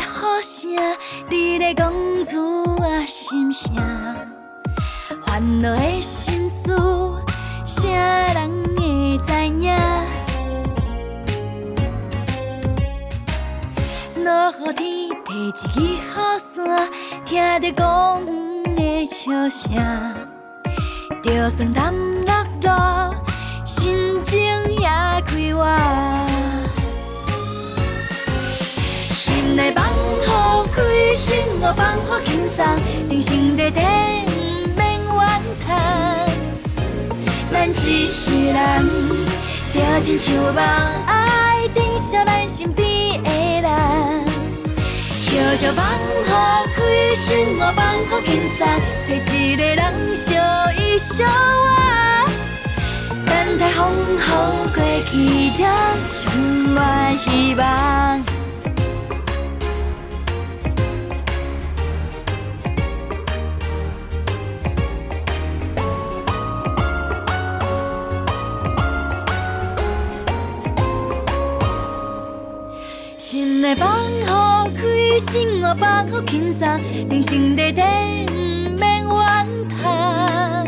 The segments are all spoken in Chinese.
好声，你咧讲出我心声，烦恼的心事，啥人会知影？落雨天提一支雨伞，听着公园的笑声，就算淋落雨，心情也快活。来放好开心，我放乎轻松，人生短短免怨叹。咱一世人，着亲像梦，爱珍惜咱身边的人。笑笑放乎开心，我放乎轻松，找一个人笑一笑啊。等待风雨过去，着充满希望。的放好开心，我放好轻松，人生短短，不免怨叹。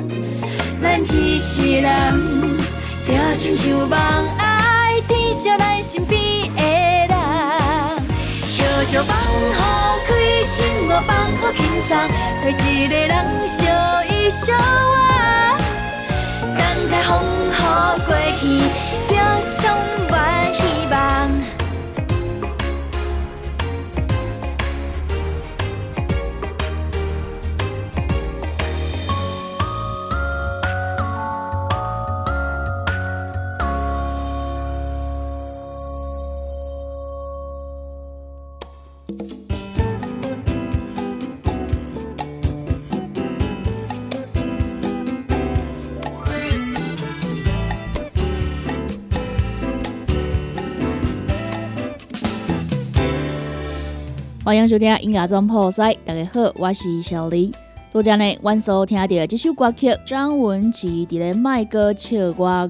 咱一世人，就亲像梦，爱天笑咱身边的人。笑笑放好开心，我放好轻松，找一个人笑一笑啊，等待风雨过去。欢迎收听音乐总破塞，大家好，我是小黎。多谢呢，晚所听到这首歌曲张文琪伫咧《麦歌唱歌王》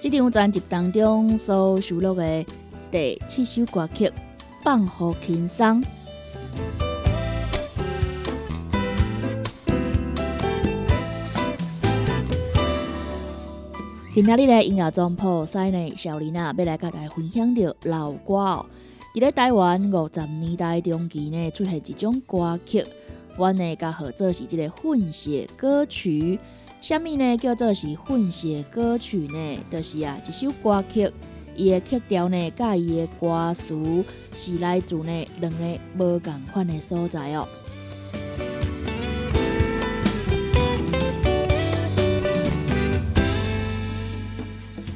这张专辑当中所收录的第七首歌曲《放好轻松》。今天的音乐总破塞呢，小林啊，要来甲大家分享着老歌哦。伫咧台湾五十年代中期呢，出现一种歌曲，阮呢甲合作是即个混血歌曲。虾米呢叫做是混血歌曲呢？就是啊，一首歌曲，伊的曲调呢，甲伊的歌词是来自呢两个无共款的所在哦。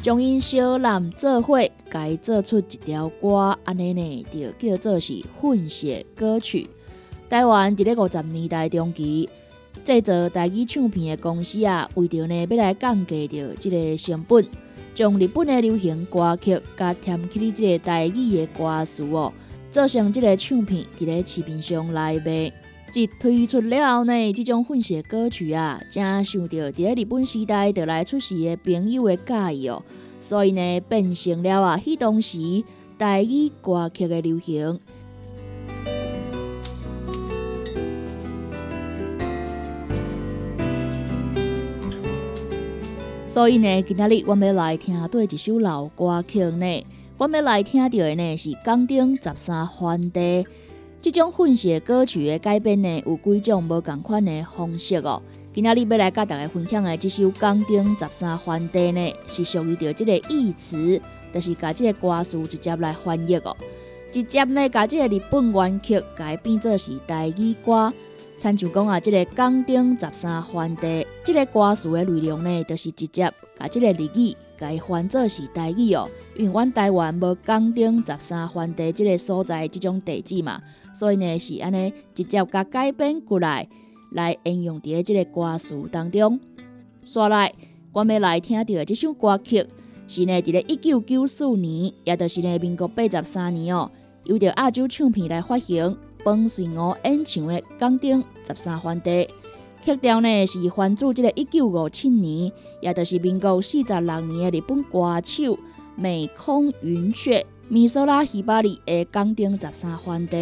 将因小男做伙。该做出一条歌，安尼呢就叫做是混血歌曲。台湾伫咧五十年代中期，制作台语唱片的公司啊，为着呢要来降低着即个成本，将日本的流行歌曲加添起即个台语的歌词哦，做成即个唱片伫咧市面上来卖。一推出了后呢，即种混血歌曲啊，正受到伫咧日本时代得来出世的朋友的喜意哦。所以呢，变成了啊，迄当时台语歌曲的流行。所以呢，今仔日我们要来听对一首老歌曲呢，我们要来听到的呢是《江顶十三番地》。这种混血歌曲的改编呢，有几种无共款的方式哦。今仔日要来甲大家分享的这首《江顶十三番地》呢，是属于着这个意词，就是甲这个歌词直接来翻译哦。直接呢，甲这个日本原曲改编做是台语歌，参像讲啊，这个《江顶十三番地》这个歌词的内容呢，就是直接甲这个日语改翻做是台语哦。因为阮台湾无江顶十三番地这个所在这种地址嘛，所以呢是安尼直接甲改编过来。来应用伫即个歌词当中。刷来，我们来听到的这首歌曲是呢，伫咧一九九四年，也就是呢民国八十三年哦，由着亚洲唱片来发行，彭顺娥演唱的《钢钉十三番地》。曲调呢是翻自即个一九五七年，也就是民国四十六年的日本歌手美空云雀、米索拉希巴里的《钢钉十三番地》。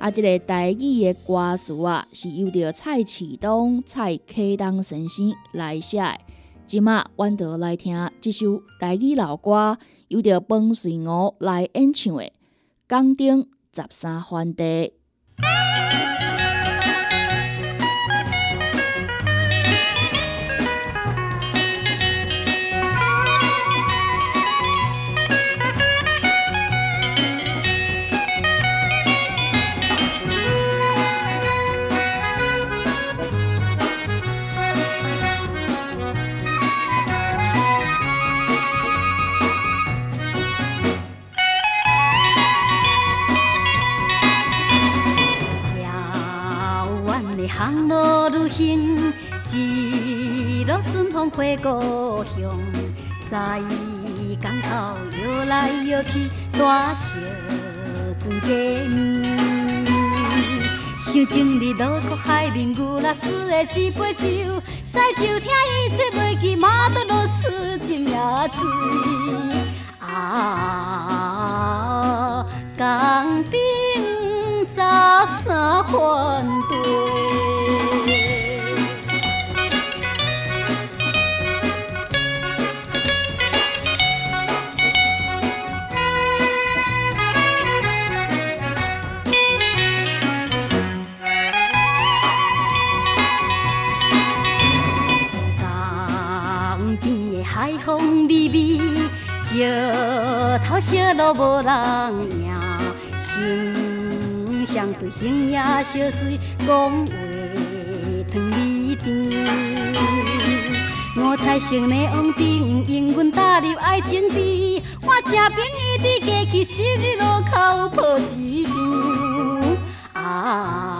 啊，这个台语的歌词啊，是由着蔡启东、蔡启东先生来写的。今麦，阮就来听即首台语老歌，由着彭顺娥来演唱的《江顶十三番地》。回故乡，在港头摇来摇去，大小船过面。想前日路过海面，牛拉斯的一杯酒，再就听伊吹袂记马德罗斯真也醉。啊，港顶十三番地。小路无人赢，心相对形影相随，讲话糖蜜甜。五彩色的网顶，永远踏入爱情池。我正平伊伫过去十字路口抱一场。啊，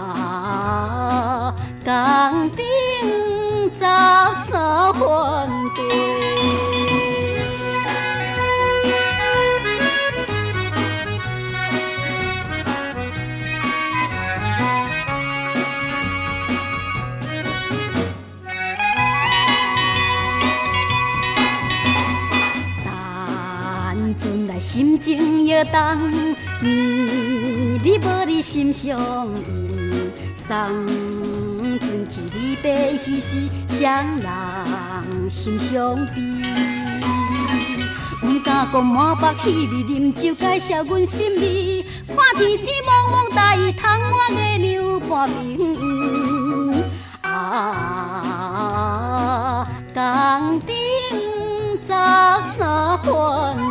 情摇动，绵你无你心上印，送船去离别时时，双人心相悲。不敢讲满腹喜味，啉酒介绍阮心意，看天星蒙蒙大雨，窗外月亮半明圆。啊，江顶十三番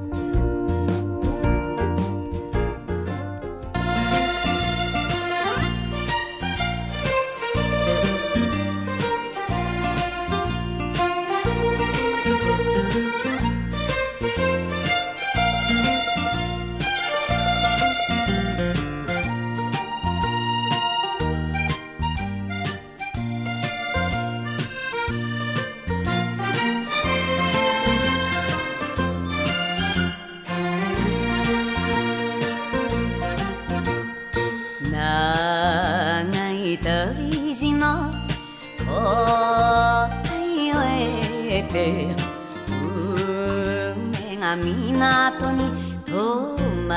運命が港に泊ま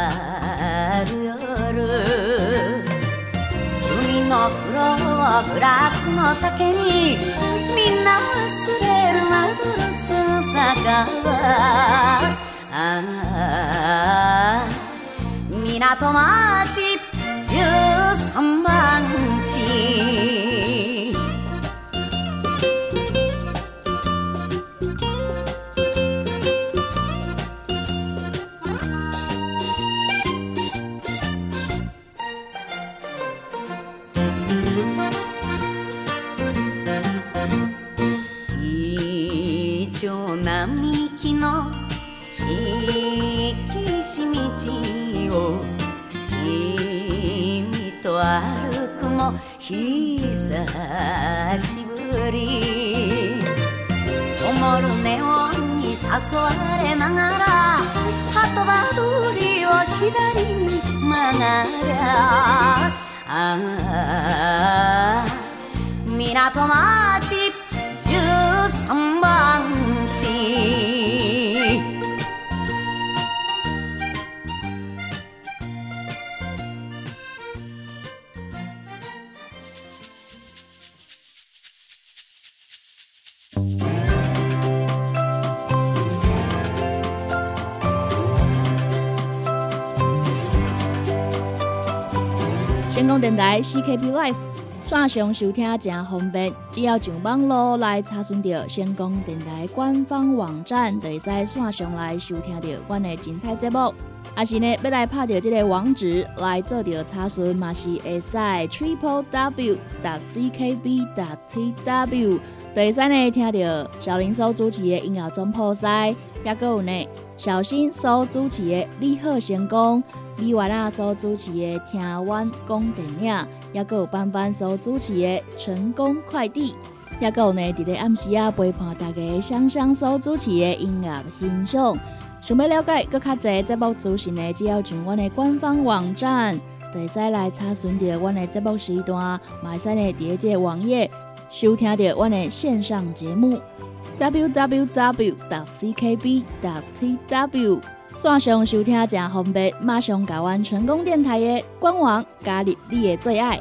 る夜海の風ローグラスの酒にみんな忘れるマグロス坂はああ港町十三番地。久しぶり。灯るネオンに誘われながらハトバ通りを左に曲がる。ゃあ港町13番。电台 CKB Life 线上收听正方便，只要上网络来查询到成功电台官方网站，就会使线上来收听到阮的精彩节目。也是呢，要来拍到这个网址来做到查询，嘛是会使 triple w dot ckb dot tw，就会使呢听到小林所主持的音乐总破塞，也个有呢小新所主持的你好成功。李瓦娜所主持的《听阮讲电影》，也有班班所主持的《成功快递》，也有呢，伫咧暗时啊陪伴大家香香所主持的音乐欣赏。想要了解更较侪节目资讯呢，只要上阮的官方网站，会使来查询到阮的节目时段，买使呢伫这网页收听到阮的线上节目。www.ckb.tw 线上收听正方便，马上加阮成功电台的官网，加入你的最爱。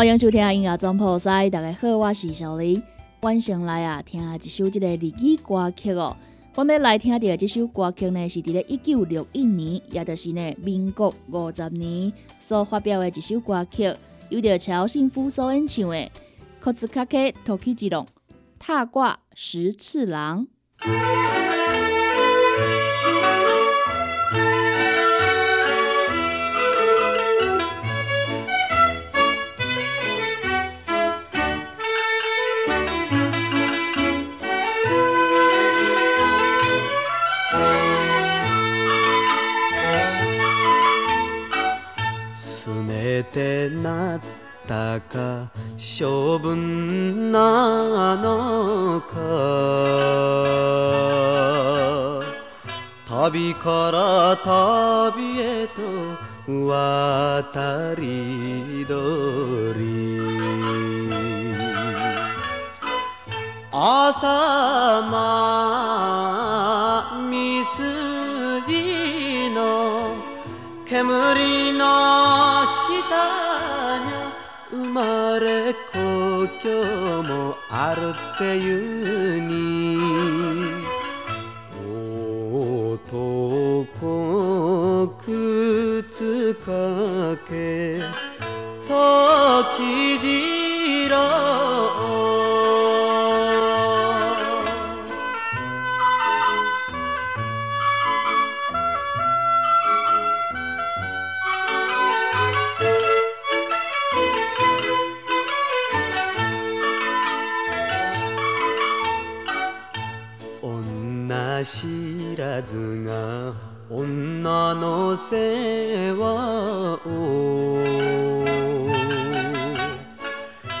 欢迎收听音乐总铺塞，大家好，我是小林。晚上来啊，听一首这个日语歌曲哦。我们来听到这首歌曲呢，是伫咧一九六一年，也就是呢民国五十年所发表的一首歌曲，由着乔幸夫所演唱的《可兹卡克托基吉隆踏挂十次郎》。てなったか性分なのか。旅から旅へと渡り鳥。朝まみすじの煙の生まれ故郷もあるっていうに。男靴かけ時次郎の世話を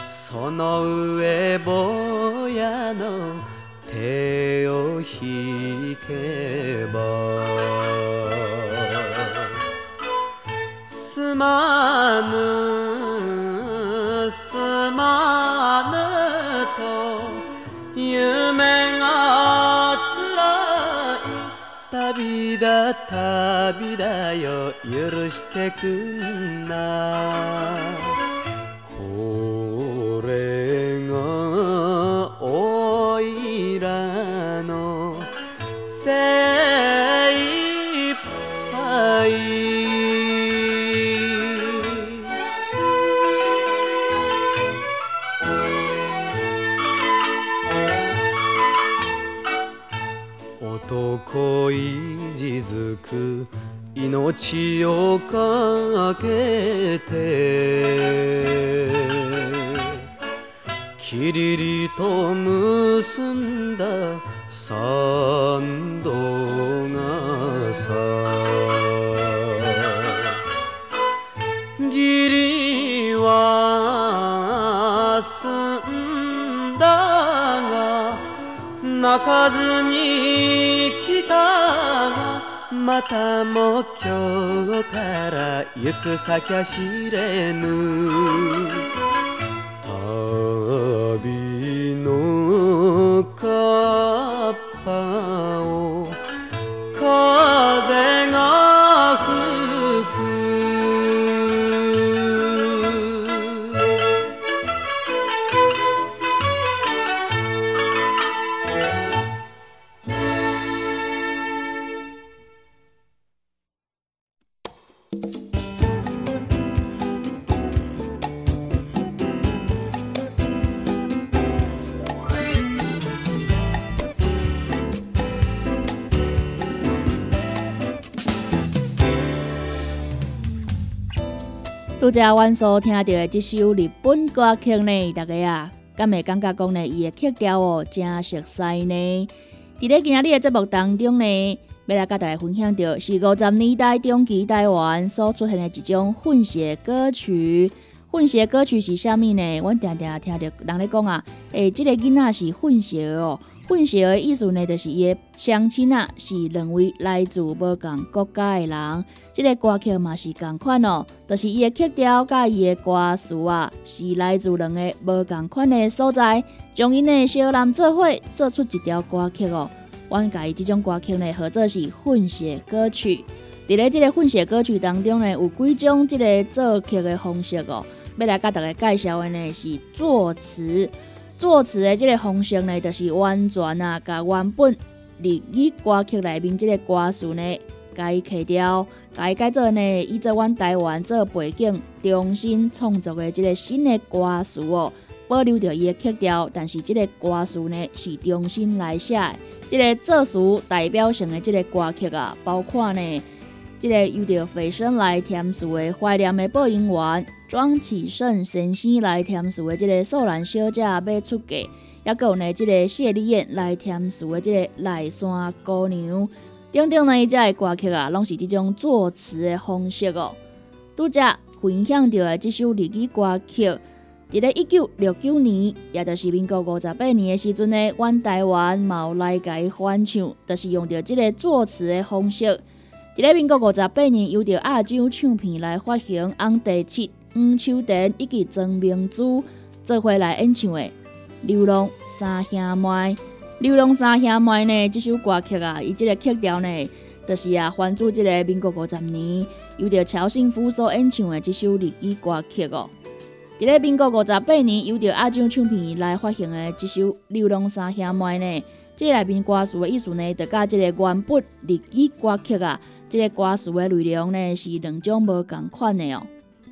その上坊やの手を引けばすまぬすまぬと旅だ旅だよ。許してくんな。男いじづく命をかけて。きりりと結んだ三度がさ。義理は済んだが泣かずにまたも今日から行く先は知れぬ。拄则阮所听到的这首日本歌曲呢，大家啊，敢会感觉讲呢，伊的曲调哦，真熟悉呢。伫咧今日的节目当中呢，要来甲大家分享到是五十年代中期台湾所出现的一种混血歌曲。混血歌曲是啥物呢？阮定定听着人咧讲啊，诶，即个囡仔是混血哦。混血的意思呢，就是伊的相亲啊，是两位来自无共国家的人。即个歌曲嘛是共款哦，就是伊的曲调甲伊的歌词啊，是来自两个无共款的所在，将因的小人做伙做出一条歌曲哦。阮甲伊即种歌曲呢，或者是混血歌曲。伫咧即个混血歌曲当中呢，有几种即个作曲的方式哦。要来甲大家介绍的呢，是作词。作词的这个方式呢，就是完全啊，甲原本日语歌曲内面这个歌词呢，改去掉，改改做呢，以做阮台湾做背景，重新创作的这个新的歌词哦，保留着伊的曲调，但是即个歌词呢是重新来写的。即个作词代表性的即个歌曲啊，包括呢，即个由着费生来填词的怀念的播音员庄启胜先生来填词的即个素兰小姐要出嫁。也有呢，即个谢丽燕来填词的即个赖山姑娘，等等呢，遮个歌曲啊，拢是即种作词的方式哦。拄则分享到的即首日语歌曲，伫咧一九六九年，也就是民国五十八年的时阵呢，阮台湾嘛来改翻唱，就是用着即个作词的方式。伫咧民国五十八年，由着亚洲唱片来发行，红地七、黄秋田以及曾明珠做回来演唱的。流浪三兄妹，流浪三兄妹呢？这首歌曲啊，伊这个曲调呢，就是啊，翻自这个民国五十年，由着乔信夫所演唱的这首日语歌曲哦。伫咧民国五十八年，由着亚洲唱片来发行的这首《流浪三兄妹》呢，这内面歌词的意思呢，就甲这个原本日语歌曲啊，这个歌词的内容呢，是两种无共款的哦。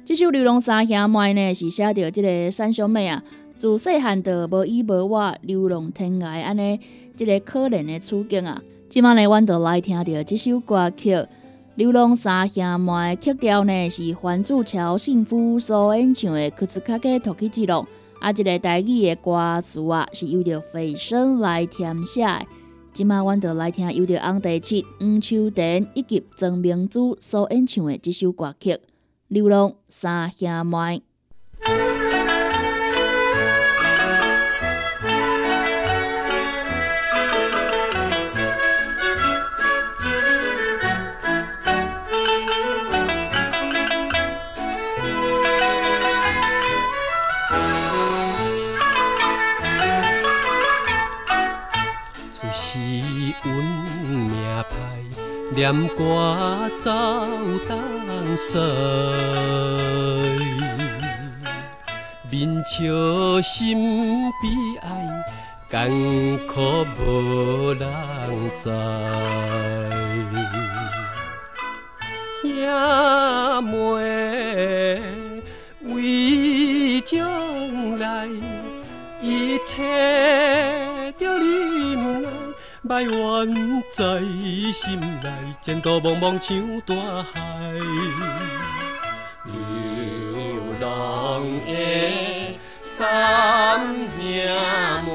这首《流浪三兄妹》呢，是写着这个三兄妹啊。自细汉就无依无我，流浪天涯，安尼即个可怜的处境啊！即摆呢，阮就来听着即首歌曲《流浪三兄妹》，曲调呢是黄祖桥幸福所演唱的《库兹卡克托克吉龙》，啊，即个台语的歌词啊是由着费声来填写。即摆阮就来听由着红地七、黄秋田以及曾明珠所演唱的这首歌曲《流浪三兄妹》。念歌走东西，面笑心悲哀，艰苦无人知。兄妹为将来一切着埋怨在心内，前途茫茫像大海。流浪的三兄妹，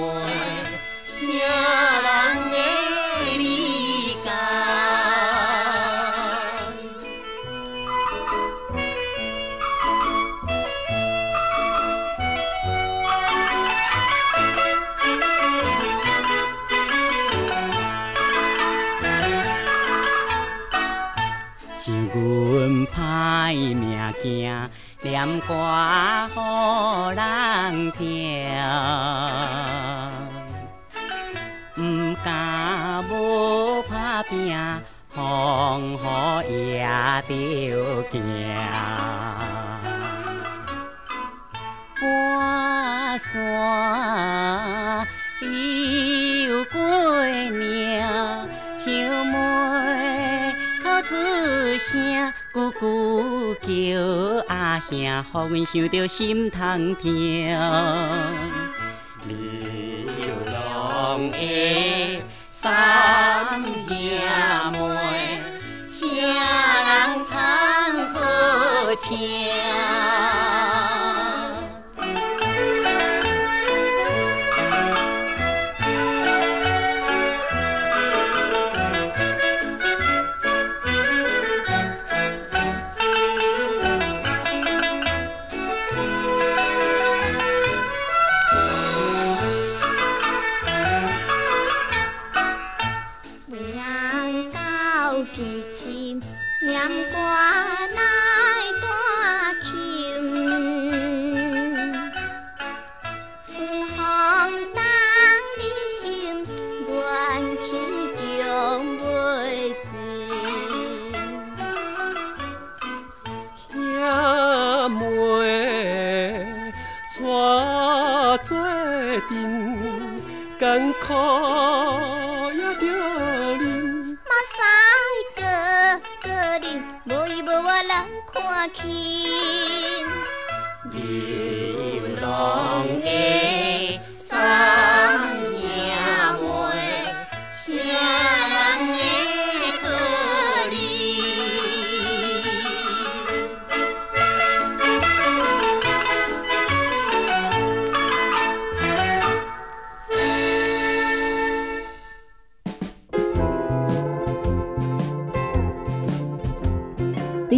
念歌予人听，叫阿兄，予阮想着心痛痛。流浪的三兄妹，啥人通好请？带做阵，艰苦也着忍。马赛克哥你无伊无我人看轻，流浪的。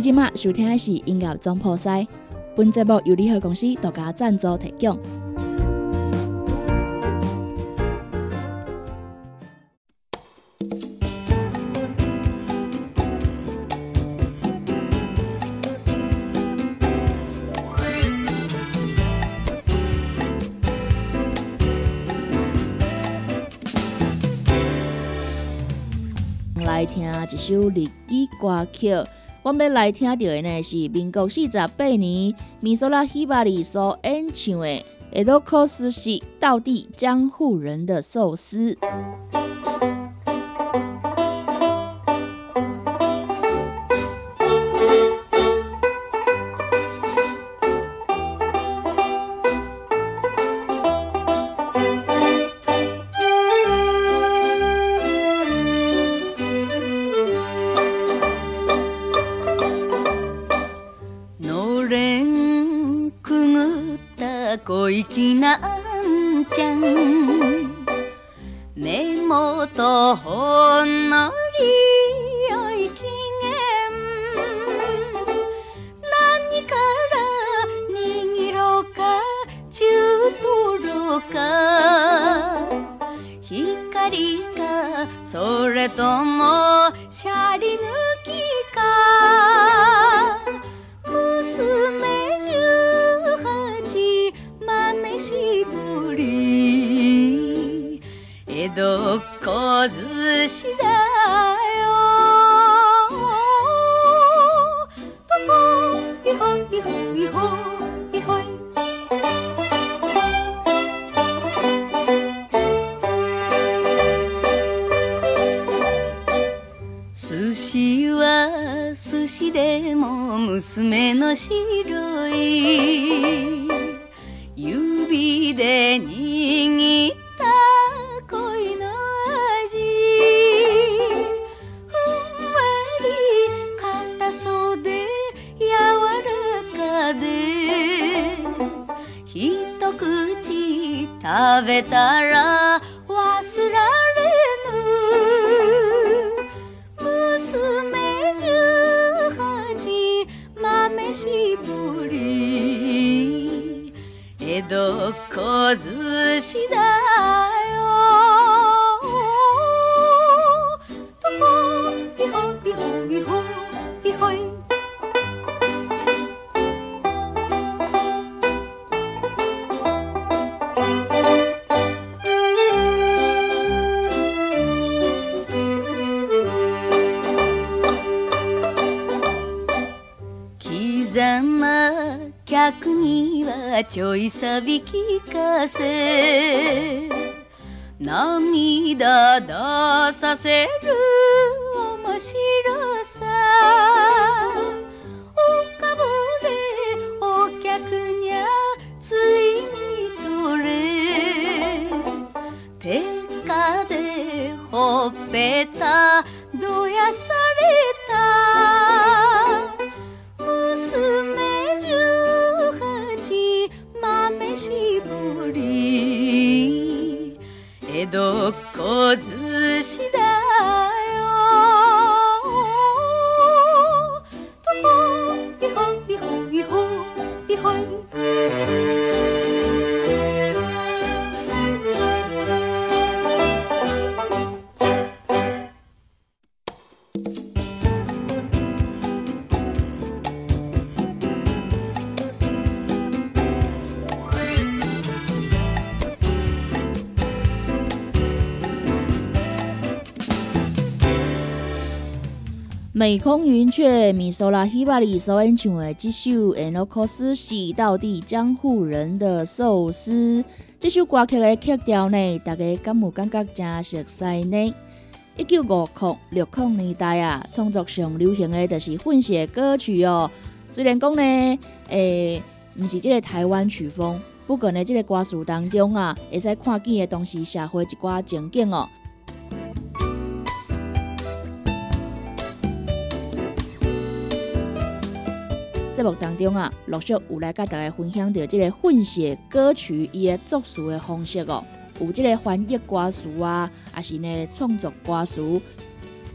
即马收听的是音乐总铺塞，本节目由联合公司独家赞助提供。来听一首日语歌曲。我们要来听到的呢是民国四十八年米索拉希巴里所演唱的《埃多克斯西道地江户人的寿司》。んちゃん。目元ほんのり良い機嫌何から握ろうか中トロか。光かそれとも客にはちょいさび聞かせ涙出させる面白い空云雀米索拉希巴里所演唱的这首《埃诺克斯西到底江户人的寿司》这首歌曲的曲调呢，大家敢有感觉真熟悉呢？一九五零六零年代啊，创作上流行的就是混血歌曲哦，虽然讲呢，诶，毋是即个台湾曲风，不过呢，即个歌词当中啊，会使看见的当时社会一寡情景哦。节目当中啊，陆续有来甲大家分享到即个混写歌曲伊的作词的方式哦，有即个翻译歌词啊，还是呢创作歌词。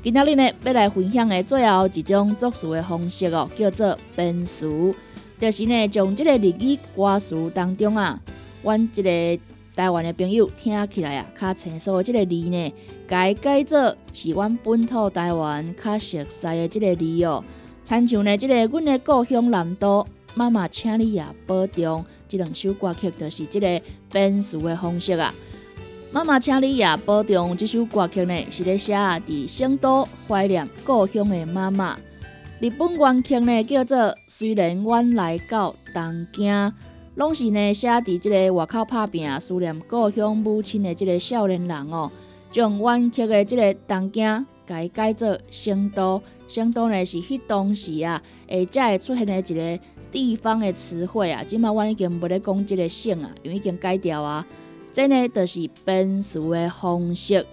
今仔日呢要来分享的最后一种作词的方式哦，叫做编词，就是呢将即个日语歌词当中啊，阮即个台湾的朋友听起来啊，较清楚的即个字呢，改改做是阮本土台湾较熟悉的即个字哦。参像呢，即个阮的故乡南都，妈妈，请你也保重。即两首歌曲就是即个编词的方式啊。妈妈，请你也保重。即首歌曲呢，是咧写伫圣都怀念故乡的妈妈。日本原曲呢，叫做虽然阮来到东京，拢是呢写伫即个外口拍拼思念故乡母亲的即个少年人哦，将原曲的即个东京改改做圣都。相当呢是迄当时啊，诶，才会出现的一个地方的词汇啊。即马我已经无咧讲即个姓啊，因为已经改掉啊。这呢，就是编词的方式。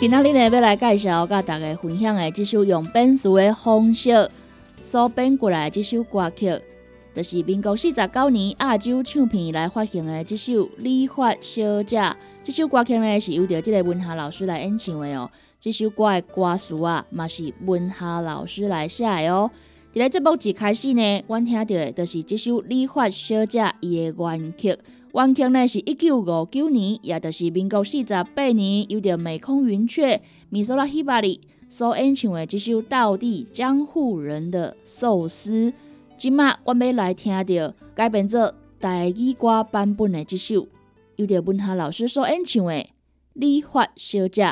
今仔日呢，要来介绍甲大家分享的这首用编词的方式所编过来这首歌曲。就是民国四十九年亚洲唱片来发行的这首《理发小姐》，这首歌曲呢是由着这个文夏老师来演唱的哦。这首歌的歌词啊，嘛是文夏老师来写的哦。伫咧节目一开始呢，阮听到的就是这首《理发小姐》伊的原曲。原曲呢是一九五九年，也就是民国四十八年，由着美空云雀、米索拉希巴里所演唱的这首《道地江户人的寿司》。即麦我要来听到改编做台语歌版本的这首，由着文夏老师所演唱的《理发小姐》。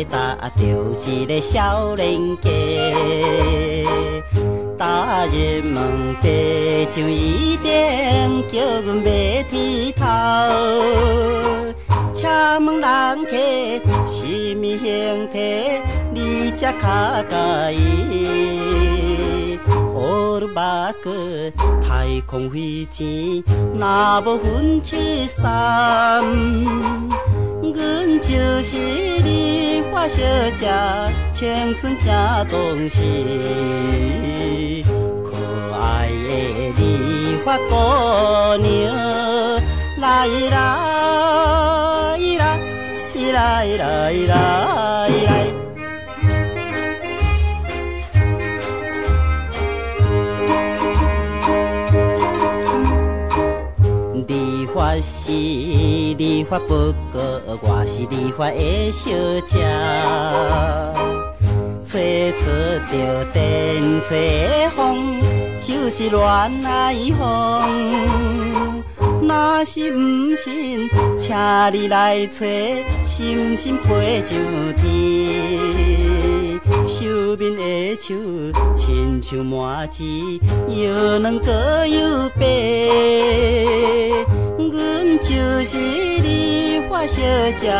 十八十着一个少年家，大人问地上一定叫阮买剃头，请问人客什么形体？你才较介意？乌鲁巴克太空飞钱，若无分七三。阮就是理发小姐，青春正当时，可爱的理发姑娘，来来来来来来来。是理发不过，我是理发的小姐，吹出着电吹风，就是恋爱风。若是不信，请你来吹，心心飞上天。手，亲像麻糍，又软搁又白。阮就是理发小姐，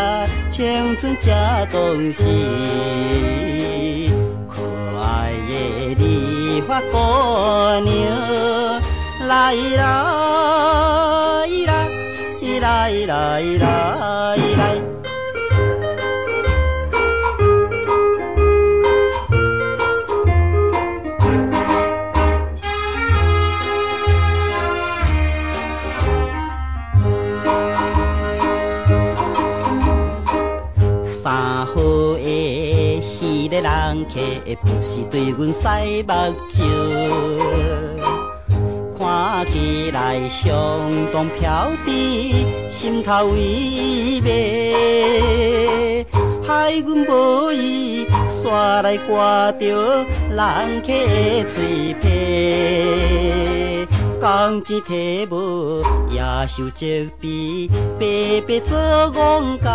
青春正当时，可爱的理发姑娘，来来来来来来来来人客不是对阮洗目睭，看起来相当飘滴，心头微微。害阮无意，煞来挂着人客的嘴皮。工钱摕无，也受责备，白白做戆工。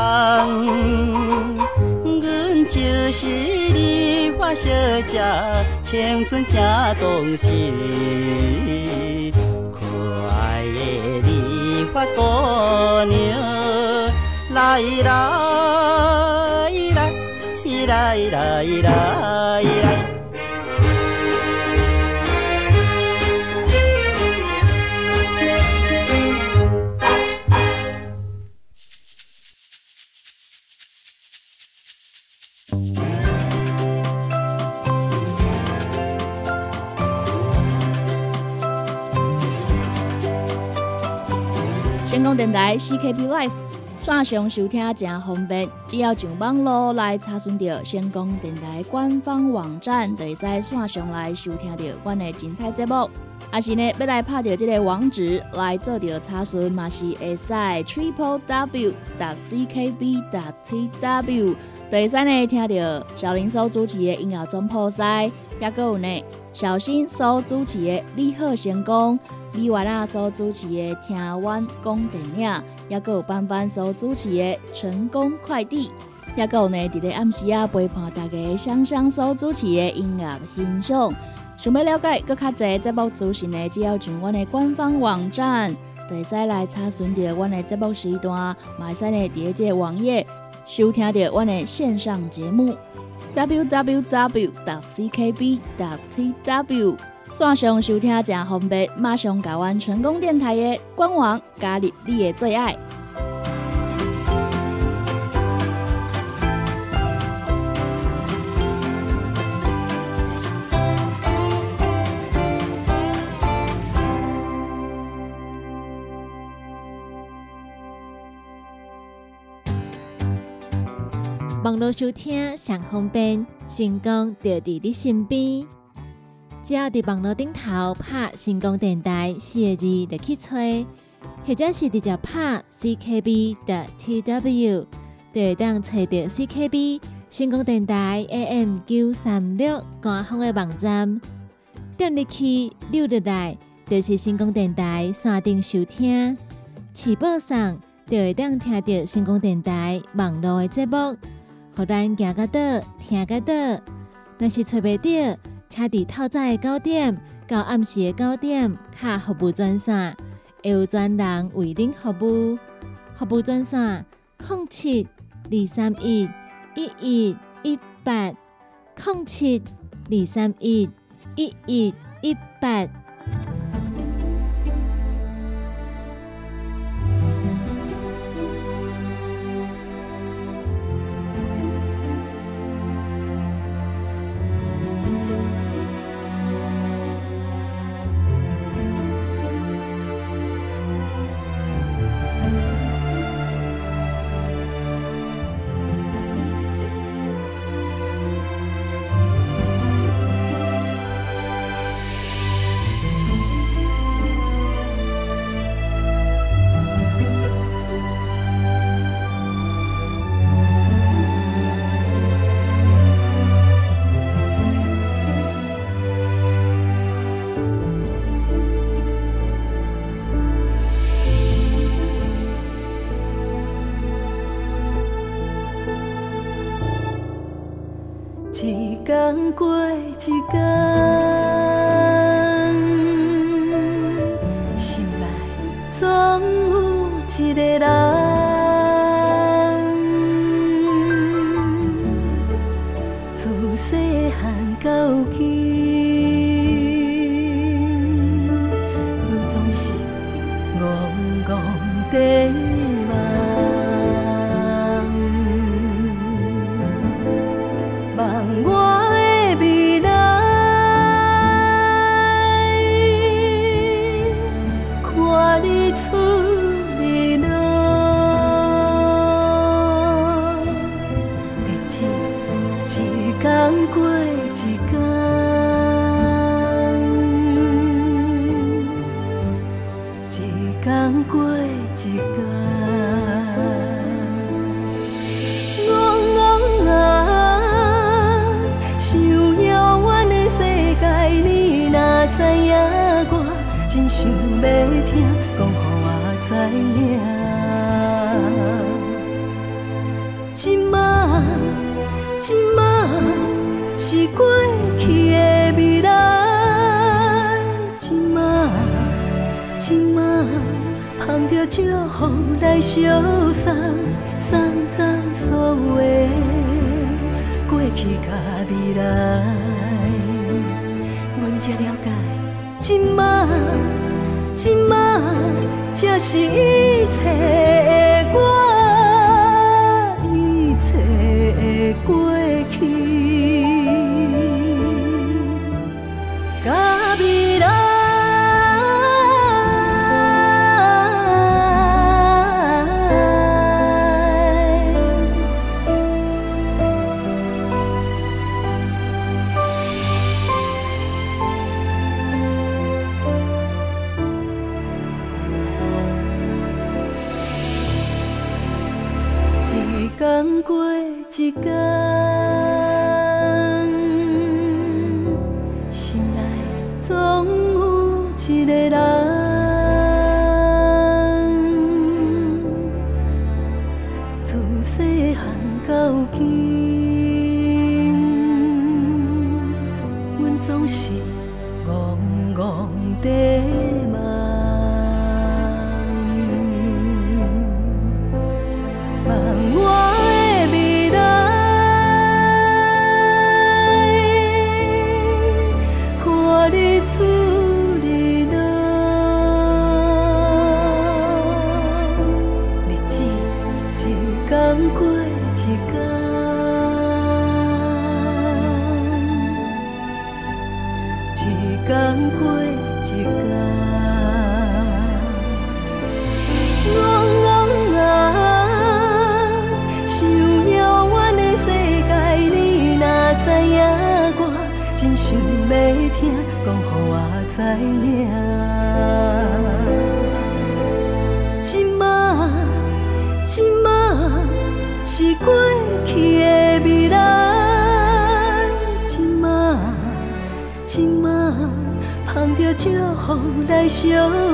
阮就是你花小姐，青春正当时，可爱的你花姑娘，来来来来来来来。电台 CKB Life 线上收听真方便，只要上网络来查询到成功电台官方网站，就会使线上来收听到阮的精彩节目。啊是呢，要来拍到这个网址来做到查询，嘛是会使 triple w. dot ckb. dot tw，就会使呢听到小林所主持的音乐总破塞，也个有呢小新所主持的你好成功。李月娜所主持的《听阮讲电影》，也有班班所主持的《成功快递》，也有呢，伫咧暗时啊陪伴大家香香所主持的音乐欣赏。想要了解更较侪节目资讯呢，只要上阮的官方网站，就会使来查询到阮的节目时段，嘛会使呢伫即个网页收听到阮的线上节目。www.ckb.tw 线上收听正方便，马上加阮成功电台的官网，加入你的最爱。网络收听上方便，成功就伫你身边。只要伫网络顶头拍“成功电台”四个字，就去吹，或者是直接拍 CKB 的 TW，就会当找到 CKB 成功电台 AM 九三六官方的网站。点入去溜入来，就是成功电台山顶收听，起报上就会当听到成功电台网络的节目。互咱行到倒，听到倒。若是找袂到，卡伫透早的九点到暗时的九点，卡服务专线，会有专人为您服务。服务专线：零七二三一一一一八，零七二三一一一一八。过一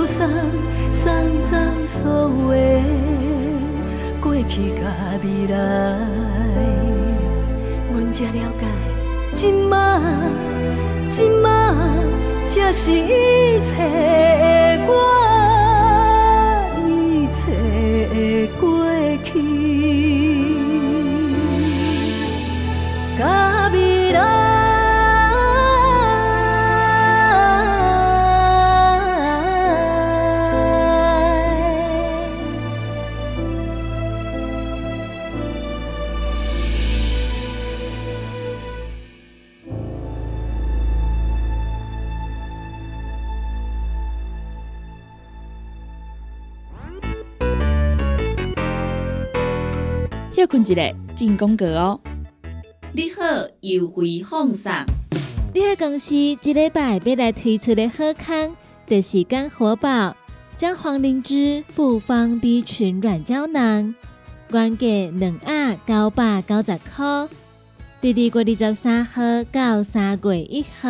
送，送走所有的过去甲未来。阮才了解，今仔，今仔才是一切的我，困一下，进广告哦。你好，优惠放送。你喺公司一礼拜要来推出的好康，就是干活宝将黄灵芝复方 B 群软胶囊，原价两盒九百九十块，第二月二十三号到三月一号，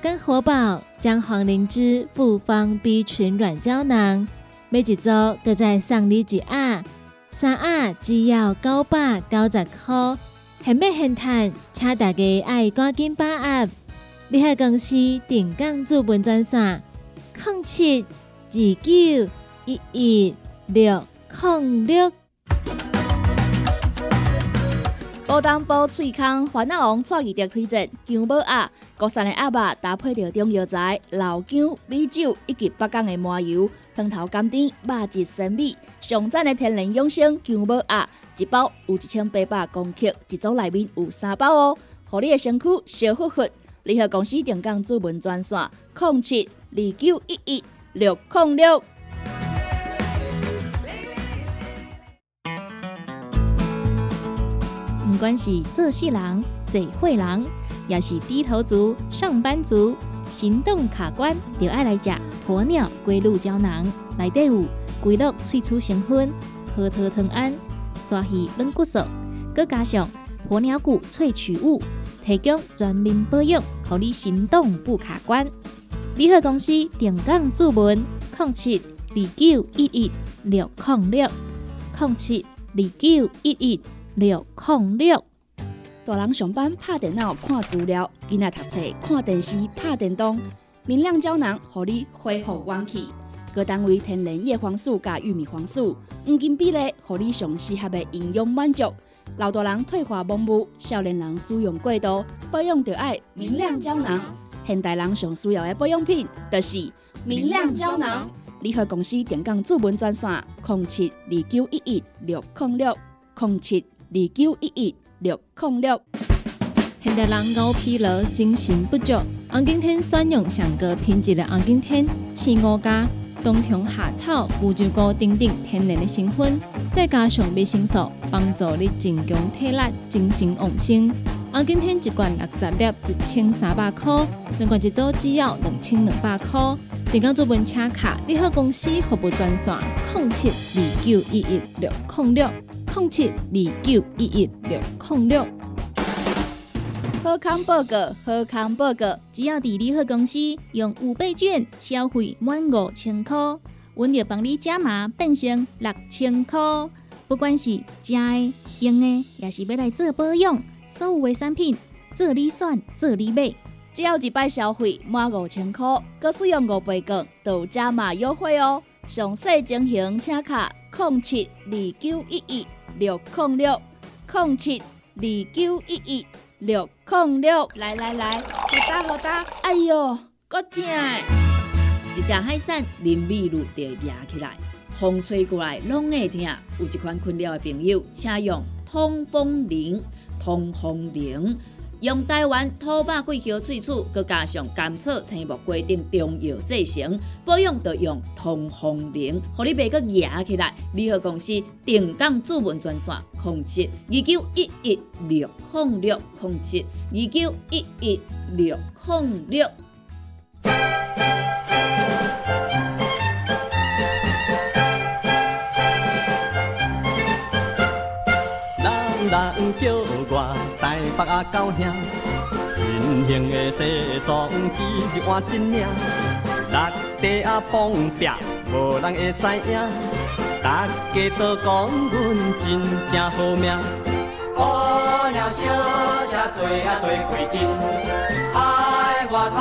干活宝将黄灵芝复方 B 群软胶囊，每一周各再送你一盒，三盒只要九百九十块。现买现赚，请大家爱赶紧把握。你喺公司定岗资本专线：零七二九一一六零六。宝当宝脆康烦恼王蔡义德推荐姜母鸭，国产的鸭肉搭配着中药材、老姜、米酒以及北港的麻油，汤头甘甜，肉质鲜美，上赞的天然养生姜母鸭，一包有一千八百公克，一组内面有三包哦，互你的身躯烧乎乎。联合公司定岗主文专线：零七二九一一六零六。不管是做事人、做会人，也是低头族、上班族，行动卡关，就爱来食鸵鸟龟鹿胶囊。内底有龟鹿萃取成分、核桃藤胺、刷鱼软骨素，佮加上鸵鸟骨萃取物，提供全面保养，让你行动不卡关。联合公司定岗注文：零七二九一一六零六零七二九一一六零六。大人上班拍电脑看资料，囡仔读册看电视拍电动，明亮胶囊互你恢复元气。各单位天然叶黄素加玉米黄素，黄金比例，互你上适合的营养满足。老大人退化盲目，少年人使用过度，保养就爱明亮胶囊。现代人上需要的保养品，就是明亮胶囊。联合公司电讲主文专线：零七二九一一六零六零七二九一一六零六。现代人熬疲劳、精神不足，红景天选用上个品质的红景天青五加。冬虫夏草、乌鸡菇等等天然的成分，再加上维生素，帮助你增强体力、精神旺盛。红景天一罐六十粒，一千三百块；两罐一组只要两千两百块。电工做本车卡，你好公司服务专线：零七二九一一六零六零七二九一一六零六。好康报告，好康报告！只要伫联合公司用五倍券消费满五千块，阮就帮你加码变成六千块。不管是食的、用的，也是要来做保养，所有的产品做你选，做你买。只要一摆消费满五千块，佮使用五倍券，都有加码优惠哦。详细情形请卡零七二九一一六零六零七二九一一。六零六，来来来，好打好打，哎哟，够痛！一只海扇淋雨露就压起来，风吹过来拢会痛。有一款困扰的朋友，请用通风铃，通风铃。用台湾土白桂花萃取，佮加上甘草、青木规定中药制成，保养要用通风灵，互你袂佮压起来。联合公司定岗主文专线：控七二九一一六控六控七二九一一六控六。人叫我台北阿狗兄，新型的西装一日换一领，六地啊碰壁，无人会知影，大家都讲阮真正好命。姑娘小姐对啊对过紧，海外头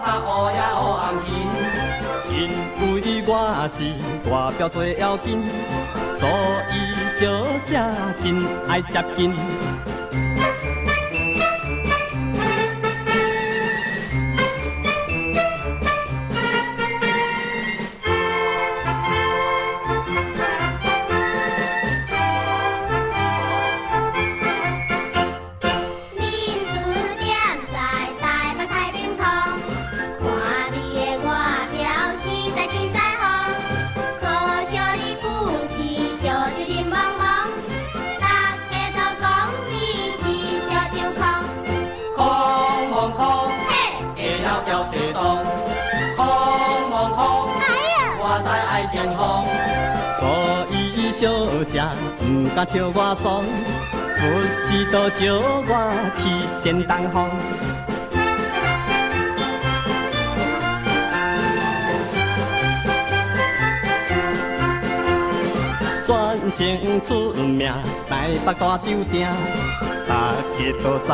较乌呀乌暗银，因为我是大表最要紧，所以。小姐真爱接近。姐不敢笑我爽，有时都招我去先东方。转身出名台北大酒店，大家都知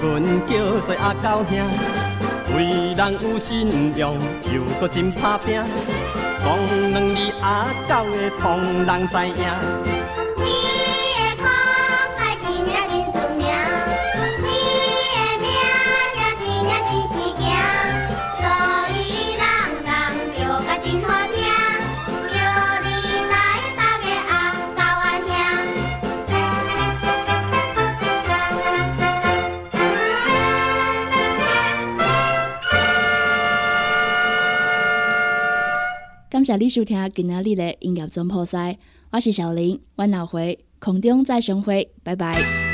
阮叫做阿狗兄，为人有信用又搁真打拼，讲两字阿狗的通人知影。谢你收听今仔日的音乐总破赛，我是小林，我后回空中再相会，拜拜。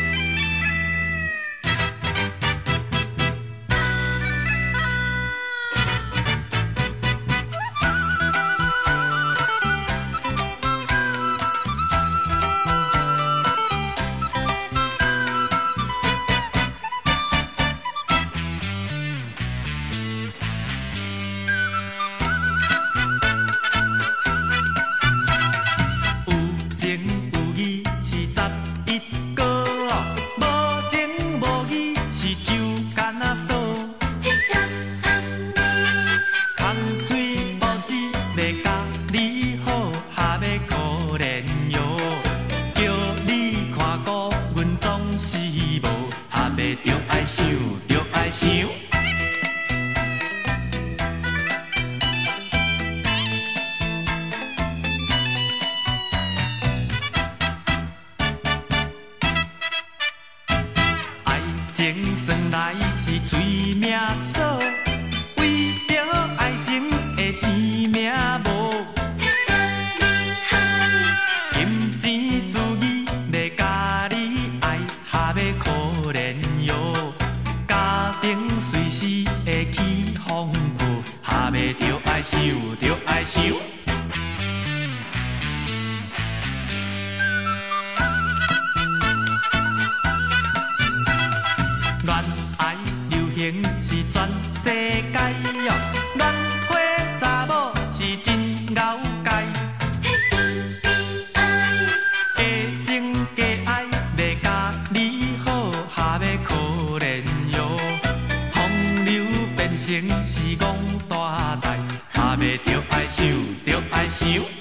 变成是戆大台，下袂着爱想，着爱想。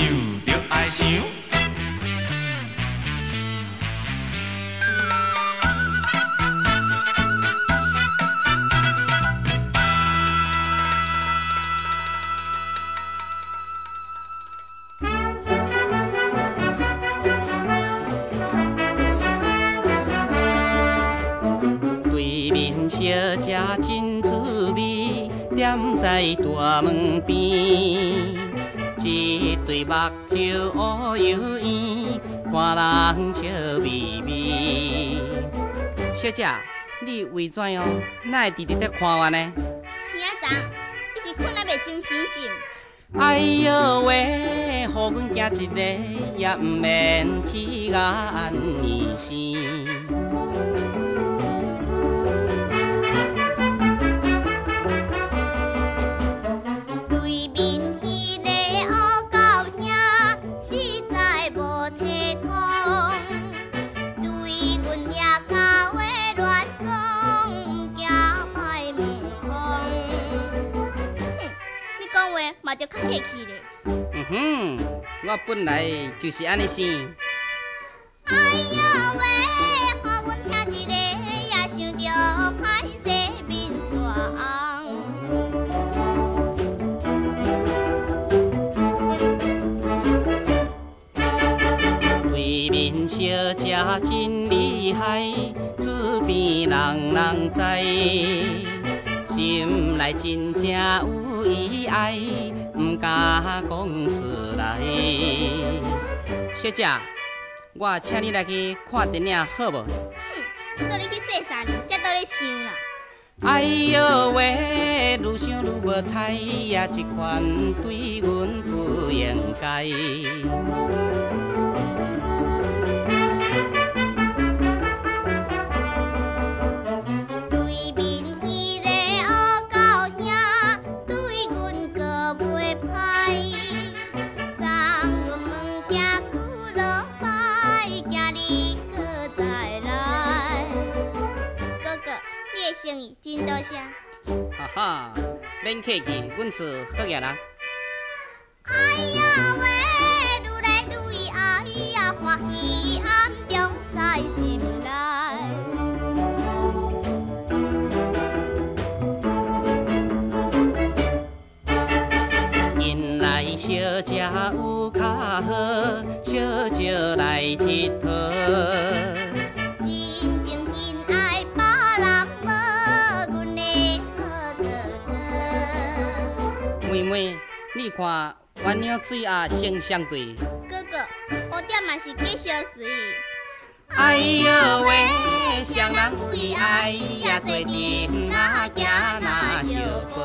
想，着爱想。对面小姐真滋味，踮在大门边，目睭乌油圆，看人笑眯眯。小姐，你为怎样那会直直在看我呢？青仔昨，你是困啊袂精神是？哎呦喂，互阮惊一个，也毋免去眼耳生。嘛着较客气咧。嗯哼，我本来就是安尼生。哎呀喂，予阮听一个，也想着歹势面霜。对面小姐真厉害，厝边人人知，心内真正有意爱，毋敢讲出来。小姐，我请你来去看电影好无？哼，做你去洗衫，才倒咧想啦。哎呦喂，愈想愈无彩呀，这款对阮不应该。谢。哈哈，免客气，阮是好嘢啦。哎呀喂，愈来愈哎呀，欢喜暗中在心内。原来小姐有较好，小姐来佚佗。你看鸳鸯水啊，双双对。哥哥，我点嘛是继续水。哎呦喂，双人对，哎呀，做阵啊，惊那小宝。